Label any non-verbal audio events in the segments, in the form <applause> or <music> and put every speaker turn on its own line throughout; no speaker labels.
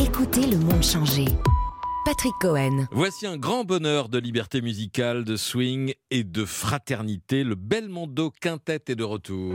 Écoutez le monde changer. Patrick Cohen.
Voici un grand bonheur de liberté musicale, de swing et de fraternité. Le Belmondo Quintet est de retour.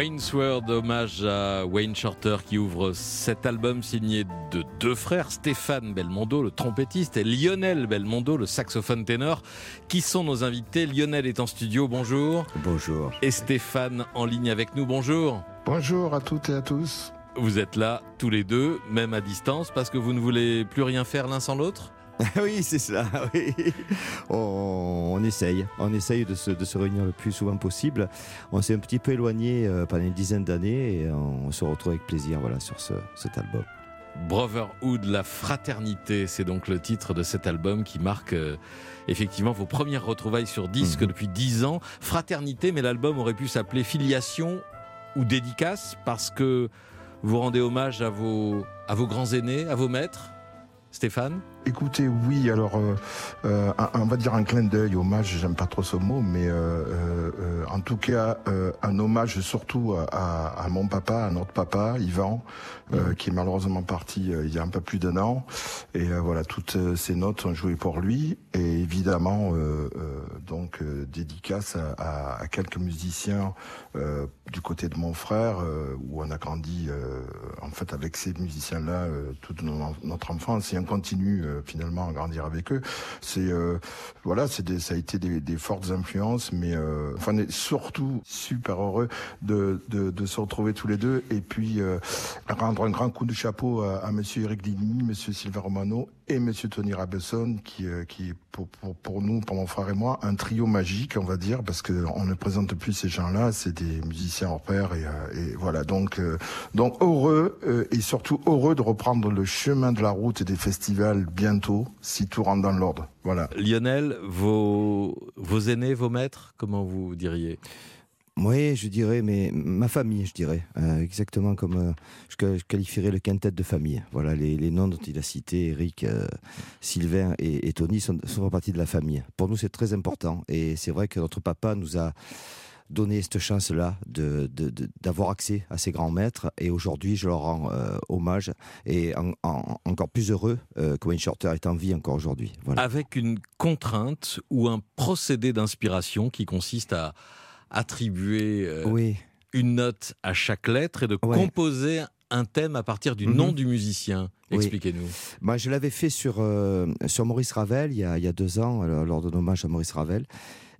Wayne's World, hommage à Wayne Shorter qui ouvre cet album signé de deux frères, Stéphane Belmondo, le trompettiste, et Lionel Belmondo, le saxophone ténor, qui sont nos invités? Lionel est en studio, bonjour.
Bonjour.
Et Stéphane en ligne avec nous, bonjour.
Bonjour à toutes et à tous.
Vous êtes là tous les deux, même à distance, parce que vous ne voulez plus rien faire l'un sans l'autre? <laughs>
oui, c'est ça. <laughs> Oui. On, on, essaye. On essaye de se, de se, réunir le plus souvent possible. On s'est un petit peu éloigné euh, pendant une dizaine d'années et on se retrouve avec plaisir voilà, sur ce, cet album.
Brotherhood, la fraternité, c'est donc le titre de cet album qui marque euh, effectivement vos premières retrouvailles sur disque mmh. depuis dix ans. Fraternité, mais l'album aurait pu s'appeler Filiation ou Dédicace parce que vous rendez hommage à vos, à vos grands aînés, à vos maîtres. Stéphane?
Écoutez, oui, alors euh, euh, on va dire un clin d'œil, hommage, j'aime pas trop ce mot, mais euh, euh en tout cas un hommage surtout à, à, mon papa, à notre papa, Yvan, mmh. qui est malheureusement parti il y a un peu plus d'un an. Et voilà, toutes ces notes sont jouées pour lui, et évidemment donc dédicace à, à, quelques musiciens du côté de mon frère, où on a grandi en fait avec ces musiciens-là toute notre enfance, et on continue euh, finalement à grandir avec eux. C'est euh, voilà, c'est ça a été des, des fortes influences, mais euh, enfin on est surtout super heureux de, de, de, se retrouver tous les deux et puis rendre un grand coup de chapeau à, à Monsieur Eric Digny, Monsieur Sylvain Romano et Monsieur Tony Rabesson qui qui est pour, pour, pour nous, pour mon frère et moi, un trio magique, on va dire, parce que on ne présente plus ces gens-là, c'est des musiciens hors pair et, et voilà donc donc heureux et surtout heureux de reprendre le chemin de la route et des festivals bientôt, si tout rentre dans l'ordre. Voilà.
Lionel, vos, vos aînés, vos maîtres, comment vous diriez?
Oui, je dirais, mais ma famille, je dirais, euh, exactement comme euh, je, qualifierais le quintet de famille. Voilà, les, les noms dont il a cité, Eric, euh, Sylvain et, et Tony, sont, sont partie de la famille. Pour nous, c'est très important, et c'est vrai que notre papa nous a donné cette chance-là d'avoir accès à ces grands maîtres. Et aujourd'hui, je leur rends euh, hommage et en, en, encore plus heureux euh, que Wayne Shorter est en vie encore aujourd'hui.
Voilà. Avec une contrainte ou un procédé d'inspiration qui consiste à attribuer euh,
oui.
une note à chaque lettre et de ouais. composer un thème à partir du mm -hmm. nom du musicien. Expliquez-nous.
Oui. Moi, je l'avais fait sur, sur Maurice Ravel il y, a, il y a deux ans, lors d'un hommage à Maurice Ravel.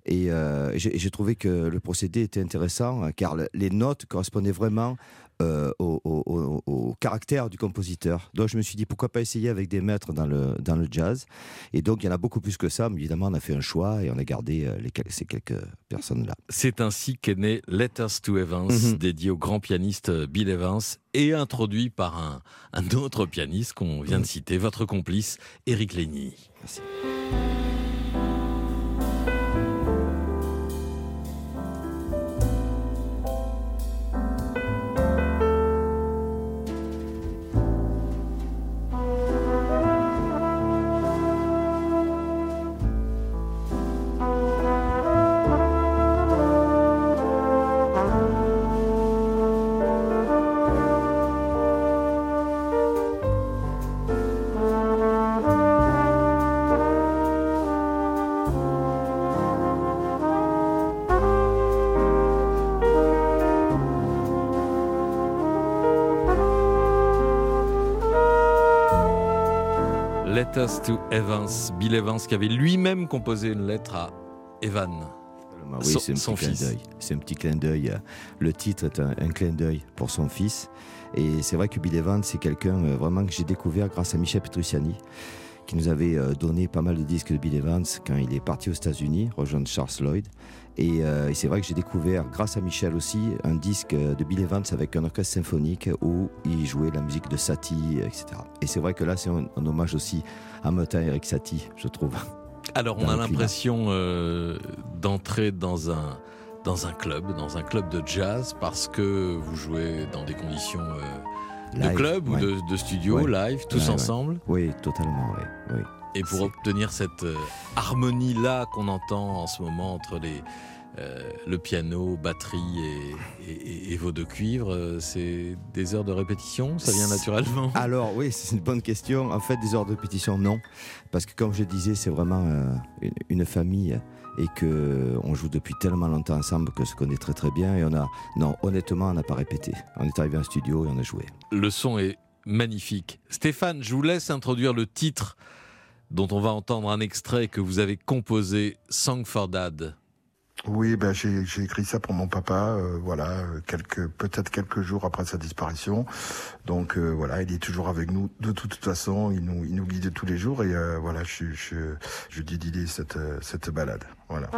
Et euh, j'ai trouvé que le procédé était intéressant euh, car le, les notes correspondaient vraiment euh, au, au, au, caractère du compositeur. Donc je me suis dit pourquoi pas essayer avec des maîtres dans le, dans le jazz. Et donc il y en a beaucoup plus que ça, mais évidemment on a fait un choix et on a gardé les, ces quelques personnes-là.
C'est ainsi qu'est né Letters to Evans, mm -hmm. dédié au grand pianiste Bill Evans et introduit par un, un autre pianiste qu'on vient de citer, votre complice, Eric Legny.
Merci.
Letters to Evans, Bill Evans qui avait lui-même composé une lettre à Evan.
Oui. C'est un petit clin d'œil. Le titre est un, un clin d'œil pour son fils. Et c'est vrai que Bill Evans, c'est quelqu'un euh, vraiment que j'ai découvert grâce à Michel Petrucciani, qui nous avait euh, donné pas mal de disques de Bill Evans quand il est parti aux États-Unis, rejoindre Charles Lloyd. Et, euh, et c'est vrai que j'ai découvert, grâce à Michel aussi, un disque de Bill Evans avec un orchestre symphonique où il jouait la musique de Satie, etc. Et c'est vrai que là, c'est un, un, hommage aussi à Martin Eric Satie, je trouve.
Alors, on a l'impression euh, d'entrer dans un dans un club, dans un club de jazz, parce que vous jouez dans des conditions de club ou de, studio, live, tous ensemble
Oui, totalement, oui.
Et pour obtenir cette harmonie-là qu'on entend en ce moment entre les, euh, le piano, batterie et, vos deux cuivres, euh, c'est des heures de répétition Ça vient naturellement?
Alors oui, c'est une bonne question. En fait, des heures de répétition, non. Parce que comme je disais, c'est vraiment euh, une, famille et que on joue depuis tellement longtemps ensemble que se connaît très très bien. Et on a, non, honnêtement, on n'a pas répété. On est arrivé en studio et on a joué.
Le son est magnifique. Stéphane, je vous laisse introduire le titre dont on va entendre un extrait que vous avez composé, Song for Dad.
Oui, ben j'ai écrit ça pour mon papa, euh, voilà, quelques peut-être quelques jours après sa disparition. Donc euh, voilà, il est toujours avec nous de toute, façon, il nous guide tous les jours et euh, voilà, je je je dédie cette cette balade, voilà.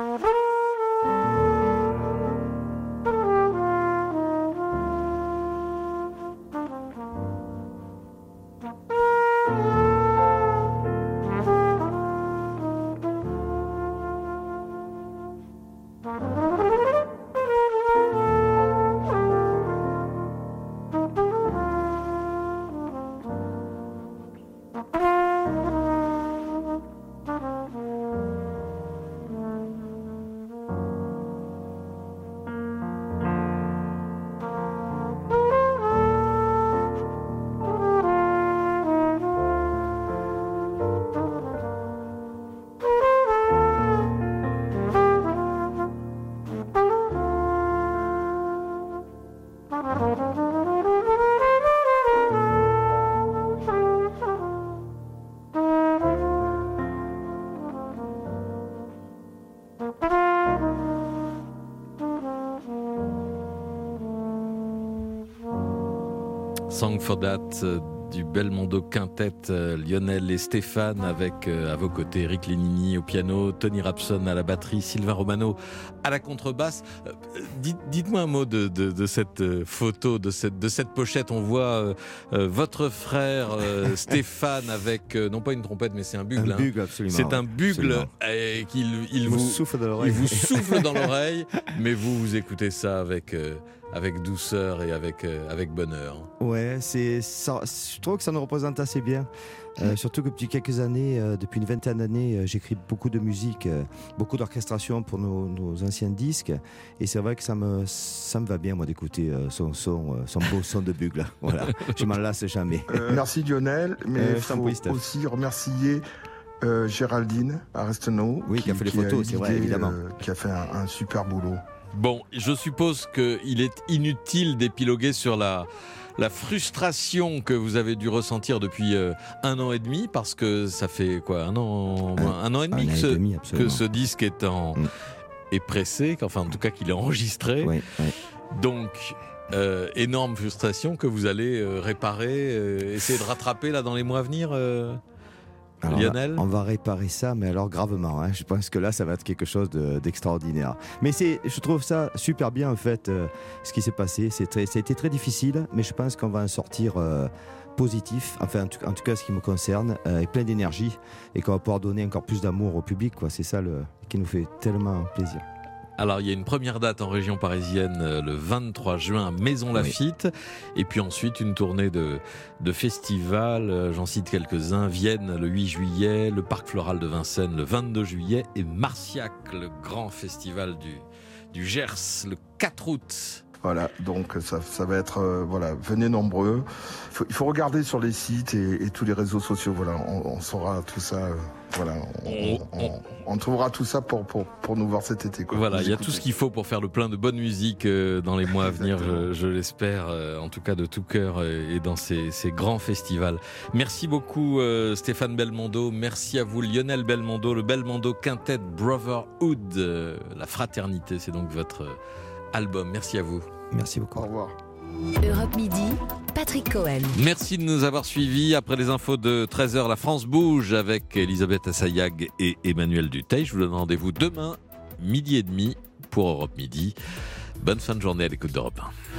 Song for That euh, du Belmondo Quintet, euh, Lionel et Stéphane, avec euh, à vos côtés Eric Lénini au piano, Tony Rapson à la batterie, Sylvain Romano à la contrebasse. Dites-moi un mot de, cette photo, de cette, de cette pochette. On voit votre frère <laughs> Stéphane avec, non pas une trompette, mais c'est un bugle.
Un bugle, absolument.
C'est un bugle qu'il
il, vous, souffle dans l'oreille.
Il vous souffle dans <laughs> l'oreille, mais vous, vous écoutez ça avec avec douceur et avec, euh, avec bonheur.
Ouais, c'est, je trouve que ça nous représente assez bien. Euh, surtout que depuis quelques années, euh, depuis une vingtaine d'années, j'écris beaucoup de musique, beaucoup d'orchestration pour nos, anciens disques. Et c'est vrai que ça me, ça me va bien, moi, d'écouter son son, son beau son de bugle. Voilà, <laughs> je m'en lasse jamais.
merci Lionel, mais il faut aussi remercier Géraldine Aresteno.
Oui, qui, a fait les photos, c'est vrai, évidemment.
qui a fait un super boulot.
Bon, je suppose qu'il est inutile d'épiloguer sur la, la frustration que vous avez dû ressentir depuis euh, un an et demi, parce que ça fait quoi, un an, un, an et demi, que, ce, disque est, en, mm. est pressé, enfin en tout cas qu'il est enregistré. Donc, euh, énorme frustration que vous allez euh, réparer, essayer de rattraper là dans les mois à venir Lionel
on va, réparer ça, mais alors gravement. Hein. Je pense que là, ça va être quelque chose d'extraordinaire. mais c'est, je trouve ça super bien, en fait, euh, ce qui s'est passé. C'est très, ça a été très difficile, mais je pense qu'on va en sortir euh, positif, enfin, en tout, en tout, cas, ce qui me concerne, euh, et plein d'énergie, et qu'on va pouvoir donner encore plus d'amour au public. Quoi. C'est ça le, qui nous fait tellement plaisir.
Alors il y a une première date en région parisienne euh, le 23 juin à Maison Lafitte et puis ensuite une tournée de, de festivals, euh, j'en cite quelques-uns, Vienne le 8 juillet, le Parc Floral de Vincennes le 22 juillet et Marciac, le grand festival du, du Gers le 4 août.
Voilà, donc ça, ça va être, euh, voilà, venez nombreux. Il faut, regarder sur les sites et, tous les réseaux sociaux, voilà, on, saura tout ça. Euh, voilà, on, trouvera tout ça pour, pour, pour nous voir cet été. Quoi,
voilà, il y a tout ce qu'il faut pour faire le plein de bonne musique euh, dans les mois à venir, je, l'espère, en tout cas de tout cœur et dans ces, ces grands festivals. Merci beaucoup Stéphane Belmondo, merci à vous Lionel Belmondo, le Belmondo Quintet Brotherhood, la fraternité, c'est donc votre album. Merci à vous.
Merci beaucoup.
Au revoir.
Europe Midi, Patrick Cohen.
Merci de nous avoir suivis. Après les infos de 13h, la France bouge avec Elisabeth Assayag et Emmanuel Duteil. Je vous donne rendez-vous demain, midi et demi, pour Europe Midi. Bonne fin de journée à l'écoute d'Europe 1.